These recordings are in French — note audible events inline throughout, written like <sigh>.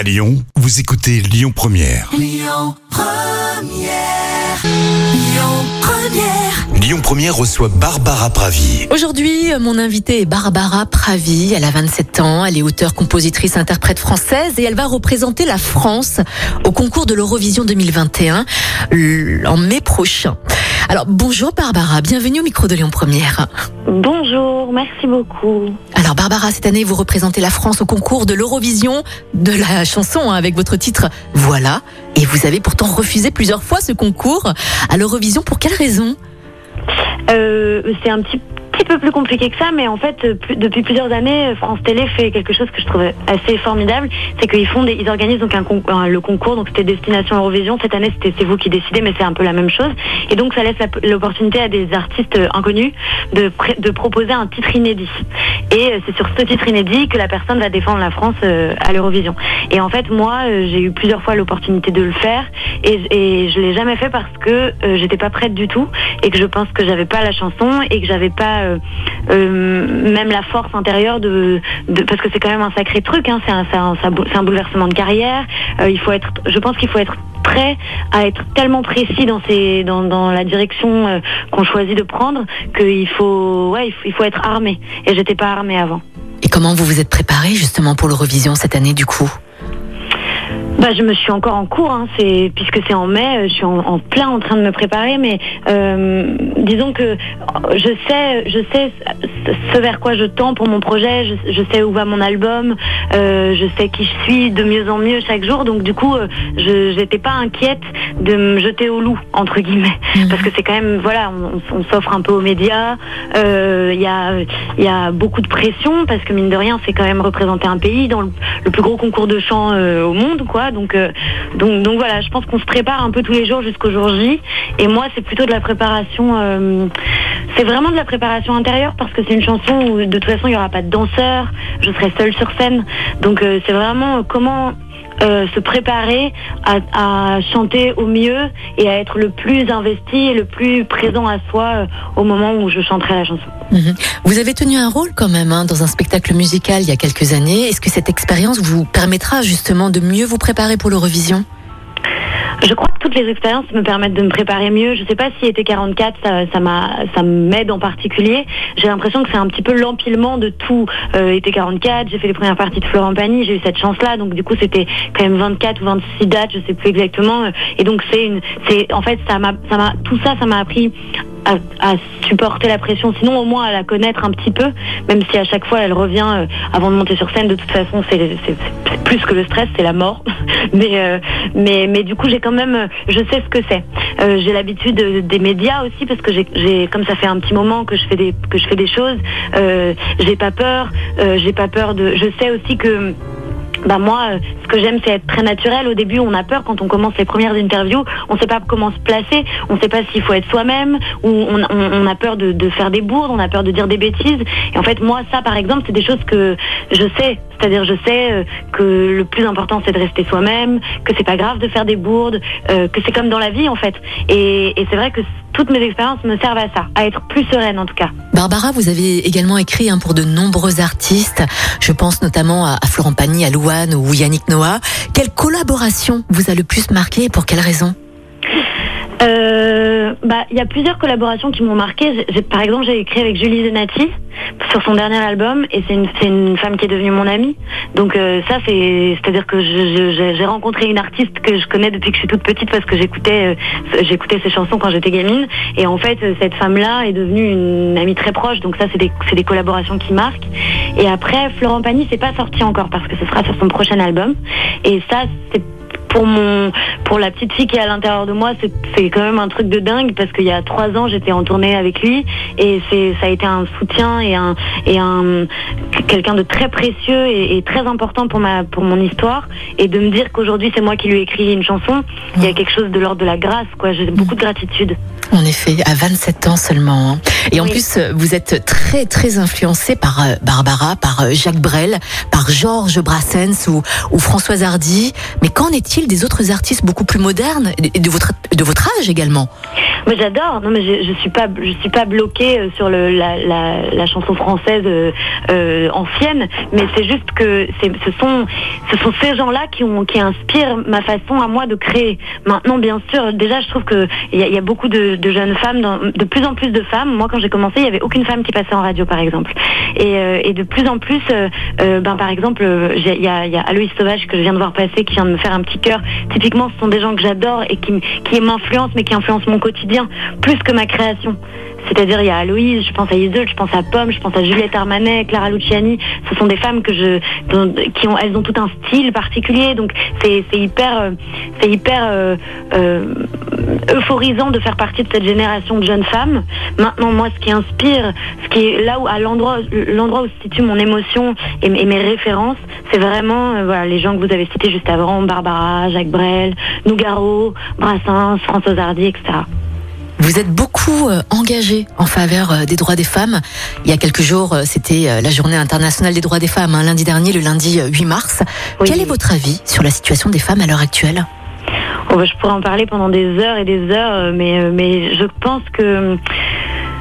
À Lyon, vous écoutez Lyon Première. Lyon Première. Lyon Première reçoit Barbara Pravi. Aujourd'hui, mon invitée est Barbara Pravi. Elle a 27 ans. Elle est auteure, compositrice, interprète française et elle va représenter la France au concours de l'Eurovision 2021 l- en mai prochain. Alors, bonjour Barbara. Bienvenue au micro de Lyon Première. Bonjour, merci beaucoup. Alors, Barbara, cette année, vous représentez la France au concours de l'Eurovision de la chanson hein, avec votre titre Voilà. Et vous avez pourtant refusé plusieurs fois ce concours à l'Eurovision. Pour quelle raison? Euh, c'est un petit, petit peu plus compliqué que ça, mais en fait, depuis plusieurs années, France Télé fait quelque chose que je trouve assez formidable, c'est qu'ils font des, ils organisent donc un, con- un- le concours, donc c'était Destination Eurovision. Cette année, c'était c'est vous qui décidez, mais c'est un peu la même chose. Et donc, ça laisse la- l'opportunité à des artistes euh, inconnus de, de proposer un titre inédit. Et euh, c'est sur ce titre inédit que la personne va défendre la France euh, à l'Eurovision. Et en fait, moi, j'ai eu plusieurs fois l'opportunité de le faire, et, et je l'ai jamais fait parce que j'étais pas prête du tout, et que je pense que j'avais pas la chanson, et que j'avais pas euh, euh, même la force intérieure de, parce que c'est quand même un sacré truc, hein, c'est un, un, bouleversement de carrière. Euh, il faut être, je pense qu'il faut être prêt à être tellement précis dans dans, la direction qu'on choisit de prendre qu'il faut, ouais, il faut, il faut être armé. Et j'étais pas armée avant. Et comment vous vous êtes préparée justement pour l'Eurovision cette année du coup? Bah, je me suis encore en cours, hein, c'est puisque c'est en mai, euh, je suis en, en plein en train de me préparer, mais euh, disons que je sais, je sais ce- vers quoi je tends pour mon projet, je, je sais où va mon album, euh, je sais qui je suis de mieux en mieux chaque jour, donc du coup, euh, je j'étais pas inquiète de me jeter au loup entre guillemets, parce que c'est quand même, voilà, on, on s'offre un peu aux médias, euh, il y a il y a beaucoup de pression parce que mine de rien, c'est quand même représenter un pays dans le, le plus gros concours de chant au monde, quoi. Donc, euh, donc, donc voilà, je pense qu'on se prépare un peu tous les jours jusqu'au jour J. Et moi, c'est plutôt de la préparation. euh, c'est vraiment de la préparation intérieure parce que c'est une chanson où de toute façon il n'y aura pas de danseur, je serai seule sur scène. Donc euh, c'est vraiment comment euh, se préparer à, chanter au mieux et à être le plus investi et le plus présent à soi euh, au moment où je chanterai la chanson. Mhm. Vous avez tenu un rôle quand même hein, dans un spectacle musical il y a quelques années. Est-ce que cette expérience vous permettra justement de mieux vous préparer pour l'Eurovision? Je crois que toutes les expériences me permettent de me préparer mieux. Je sais pas si été 44, ça, m'a, ça m'aide en particulier. J'ai l'impression que c'est un petit peu l'empilement de tout. Euh, été 44, j'ai fait les premières parties de Florent Pagny, j'ai eu cette chance-là, donc du coup c'était quand même 24 ou 26 dates, je sais plus exactement. Et donc c'est une, c'est, en fait ça m'a, ça m'a, tout ça, ça m'a appris à, supporter la pression, sinon au moins à la connaître un petit peu, même si à chaque fois elle revient euh, avant de monter sur scène. De toute façon, c'est- c'est plus que le stress, c'est la mort. <laughs> mais, euh, mais, mais du coup, j'ai quand même, euh, je sais ce que c'est. Euh, j'ai l'habitude des médias aussi parce que j'ai, comme ça fait un petit moment que je fais des, que je fais des choses, j'ai pas peur, j'ai pas peur de. Je sais aussi que bah moi, euh, ce que j'aime, c'est être très naturel. Au début, on a peur quand on commence les premières interviews. On sait pas comment se placer. On sait pas s'il faut être soi-même ou on, a peur de, faire des bourdes. On a peur de dire des bêtises. Et en fait, moi, ça, par exemple, c'est des choses que je sais. C'est-à-dire, je sais euh, que le plus important, c'est de rester soi-même, que c'est pas grave de faire des bourdes, euh, que c'est comme dans la vie, en fait. Et, c'est vrai que toutes mes expériences me servent à ça, à être plus sereine, en tout cas. Barbara, vous avez également écrit hein, pour de nombreux artistes. Je pense notamment à, Florent Pagny, à Ou Yannick Noah. Quelle collaboration vous a le plus marqué et pour quelle raison? Bah, il y a plusieurs collaborations qui m'ont marqué. Par exemple, j'ai écrit avec Julie Zenati sur son dernier album, et c'est une, une femme qui est devenue mon amie. Donc euh, ça, c'est, c'est-à-dire que j'ai rencontré une artiste que je connais depuis que je suis toute petite parce que j'écoutais, euh, j'écoutais ses chansons quand j'étais gamine. Et en fait, cette femme-là est devenue une amie très proche. Donc ça, c'est des, des collaborations qui marquent. Et après, Florent Pagny, c'est pas sorti encore parce que ce sera sur son prochain album. Et ça, c'est pour mon pour la petite fille qui est à l'intérieur de moi c'est quand même un truc de dingue parce qu'il y a trois ans j'étais en tournée avec lui et c'est ça a été un soutien et un et un quelqu'un de très précieux et, et très important pour ma pour mon histoire et de me dire qu'aujourd'hui c'est moi qui lui ai écrit une chanson il y a quelque chose de l'ordre de la grâce quoi j'ai beaucoup de gratitude En effet, à 27 ans seulement. hein. Et en Oui. plus, vous êtes très très influencé par euh, Barbara, par euh, Jacques Brel, par Georges Brassens ou, ou Françoise Hardy. Mais qu'en est-il des autres artistes beaucoup plus modernes et de votre de votre âge également? Moi j'adore. Non mais je, je suis pas je suis pas bloquée euh, sur le, la, la, la chanson française euh, euh, ancienne, mais c'est juste que ce sont ce sont ces gens-là qui ont qui inspirent ma façon à moi de créer. Maintenant bien sûr, déjà je trouve que il y, y a beaucoup de, de jeunes femmes, dans- de plus en plus de femmes. Moi quand j'ai commencé, il y avait aucune femme qui passait en radio par exemple. Et, euh, et de plus en plus, euh, ben par exemple, il y a, y a Aloïs Sauvage que je viens de voir passer qui vient de me faire un petit cœur. Typiquement, ce sont des gens que j'adore et qui, qui m'influencent, mais qui influencent mon quotidien plus que ma création. C'est-à-dire, il y a Aloïse, je pense à Isolde, je pense à Pomme, je pense à Juliette Armanet, Clara Luciani. Ce sont des femmes que je, qui ont, elles ont tout un style particulier. Donc, c'est hyper, euh, c'est hyper euh, euh, euphorisant de faire partie de cette génération de jeunes femmes. Maintenant, moi, ce qui inspire, ce qui est là où, à l'endroit, l'endroit où se situe mon émotion et, mes- références, c'est vraiment, euh, voilà, les gens que vous avez cités juste avant, Barbara, Jacques Brel, Nougaro, Brassens, Françoise Hardy, etc. Vous êtes beaucoup euh, engagé en faveur euh, des droits des femmes. Il y a quelques jours, euh, c'était la journée internationale des droits des femmes, hein, lundi dernier, le lundi euh, 8 mars. Oui. Quel est votre avis sur la situation des femmes à l'heure actuelle? Oh, bah, je pourrais en parler pendant des heures et des heures, mais, mais je pense que.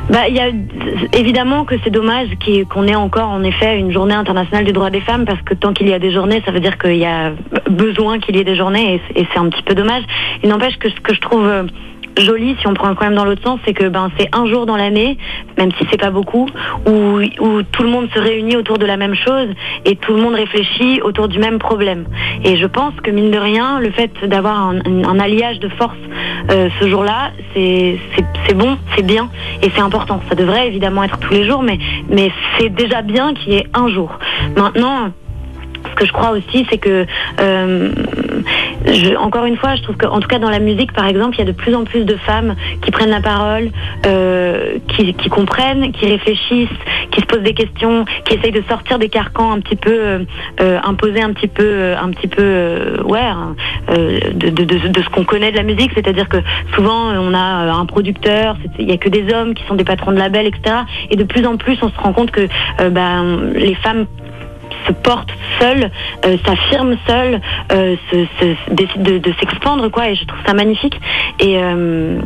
Bah, y a évidemment que c'est dommage qu'on ait encore en effet une journée internationale des droits des femmes parce que tant qu'il y a des journées, ça veut dire qu'il y a besoin qu'il y ait des journées et, c'est- un petit peu dommage. Il n'empêche que ce que je trouve joli, si on prend quand même dans l'autre sens, c'est que ben c'est un jour dans l'année, même si c'est pas beaucoup, où, où tout le monde se réunit autour de la même chose et tout le monde réfléchit autour du même problème. Et je pense que mine de rien, le fait d'avoir un, un- alliage de force euh, ce jour-là, c'est bon, c'est bien et c'est important. Ça devrait évidemment être tous les jours, mais mais c'est déjà bien qu'il y ait un jour. Maintenant. Ce que je crois aussi, c'est que, euh, je- encore une fois, je trouve qu'en tout cas dans la musique, par exemple, il y a de plus en plus de femmes qui prennent la parole, euh, qui, qui comprennent, qui réfléchissent, qui se posent des questions, qui essayent de sortir des carcans un petit peu euh, euh, imposés, un petit peu, euh, un petit peu, euh, ouais, hein, de, de, de, de ce qu'on connaît de la musique. C'est-à-dire que souvent, on a un producteur, il y a que des hommes qui sont des patrons de labels, etc. Et de plus en plus, on se rend compte que ben, les femmes se portent seules, euh, s'affirment seules, euh, se, décident de, s'expandre, quoi. Et je trouve ça magnifique. Et euh,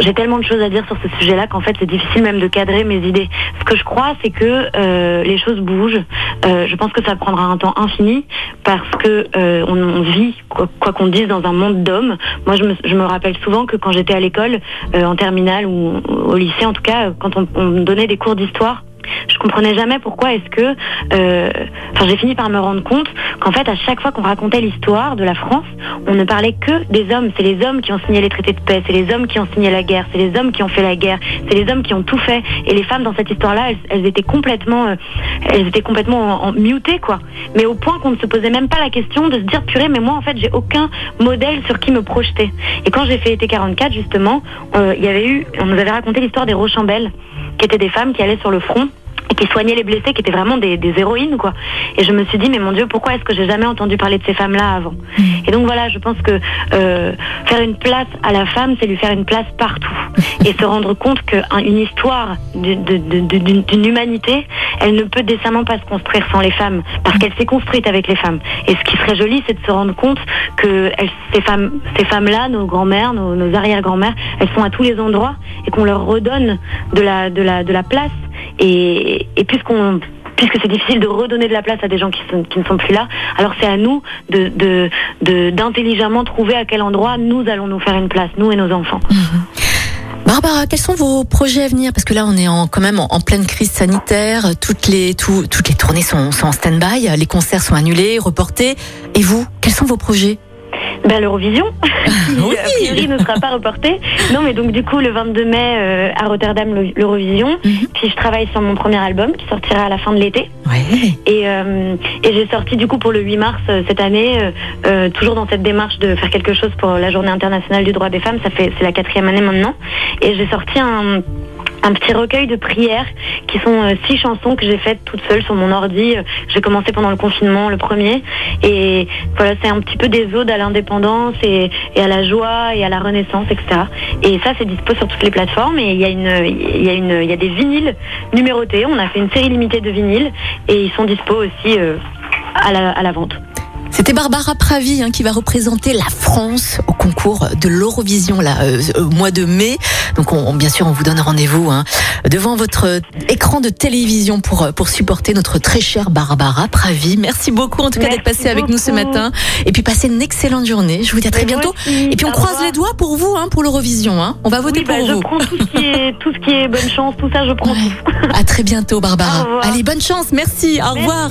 j'ai tellement de choses à dire sur ce sujet-là qu'en fait, c'est difficile même de cadrer mes idées. Ce que je crois, c'est que euh, les choses bougent. Je pense que ça prendra un temps infini parce que on, vit, quoi qu'on dise, dans un monde d'hommes. Moi, je me, je me rappelle souvent que quand j'étais à l'école, en terminale ou au lycée, en tout cas, quand on, donnait des cours d'histoire, je comprenais jamais pourquoi est-ce que euh, enfin j'ai fini par me rendre compte qu'en fait à chaque fois qu'on racontait l'histoire de la France on ne parlait que des hommes. C'est les hommes qui ont signé les traités de paix c'est les hommes qui ont signé la guerre c'est les hommes qui ont fait la guerre c'est les hommes qui ont tout fait. Et les femmes dans cette histoire là elles, elles étaient complètement euh, elles étaient complètement en, en mutées quoi. Mais au point qu'on ne se posait même pas la question de se dire purée mais moi en fait j'ai aucun modèle sur qui me projeter. Et quand j'ai fait été 44 justement euh, il y avait eu on nous avait raconté l'histoire des Rochambelles qui étaient des femmes qui allaient sur le front et qui soignaient les blessés, qui étaient vraiment des, des héroïnes, quoi. Et je me suis dit, mais mon Dieu, pourquoi est-ce que j'ai jamais entendu parler de ces femmes-là avant Et donc voilà, je pense que euh, faire une place à la femme, c'est lui faire une place partout. <laughs> Et se rendre compte qu'une histoire d'une humanité, elle ne peut décemment pas se construire sans les femmes, parce qu'elle s'est construite avec les femmes. Et ce qui serait joli, c'est de se rendre compte que elles- ces femmes, ces femmes-là, nos grands-mères, nos, nos arrière-grands-mères, elles sont à tous les endroits et qu'on leur redonne de la, de la, de la place. Et, puisque c'est difficile de redonner de la place à des gens qui, ne sont plus là, alors c'est à nous d'intelligemment trouver à quel endroit nous allons nous faire une place, nous et nos enfants. Barbara, quels sont vos projets à venir? Parce que là, on est quand même en, pleine crise sanitaire. Toutes les, tout- toutes les tournées sont en stand-by. Les concerts sont annulés, reportés. Et vous, quels sont vos projets? Ben, l'Eurovision, <laughs> qui Oui. a priori ne sera pas reporté. Non, mais donc du coup, le 22 mai euh, à Rotterdam, le- l'Eurovision. Mhm. Puis je travaille sur mon premier album qui sortira à la fin de l'été. Ouais. Et, euh, et j'ai sorti du coup pour le 8 mars euh, cette année, euh, euh, toujours dans cette démarche de faire quelque chose pour la Journée internationale du droit des femmes. Ça fait c'est la quatrième année maintenant. Et j'ai sorti un un petit recueil de prières qui sont euh, six chansons que j'ai faites toute seule sur mon ordi. Euh, J'ai commencé pendant le confinement, le premier. Et voilà, c'est un petit peu des odes à l'indépendance et, à la joie et à la renaissance, etc. Et ça, c'est dispo sur toutes les plateformes. Et il y a y des vinyles numérotés. On a fait une série limitée de vinyles et ils sont dispo aussi euh, à la vente. C'était Barbara Pravi hein, qui va représenter la France au concours de l'Eurovision là euh, au mois de mai. Donc on, bien sûr on vous donne rendez-vous hein, devant votre écran de télévision pour pour supporter notre très chère Barbara Pravi. Merci beaucoup en tout cas d'être passé avec nous ce matin et puis passez une excellente journée. Je vous dis à très bientôt. aussi. Et puis on croise revoir. les doigts pour vous hein, pour l'Eurovision. Hein. On va voter Oui, bah, pour je vous. prends tout ce qui est <laughs> tout ce qui est bonne chance, tout ça, je prends Ouais. tout. À très bientôt Barbara. Allez bonne chance. Merci. Au revoir.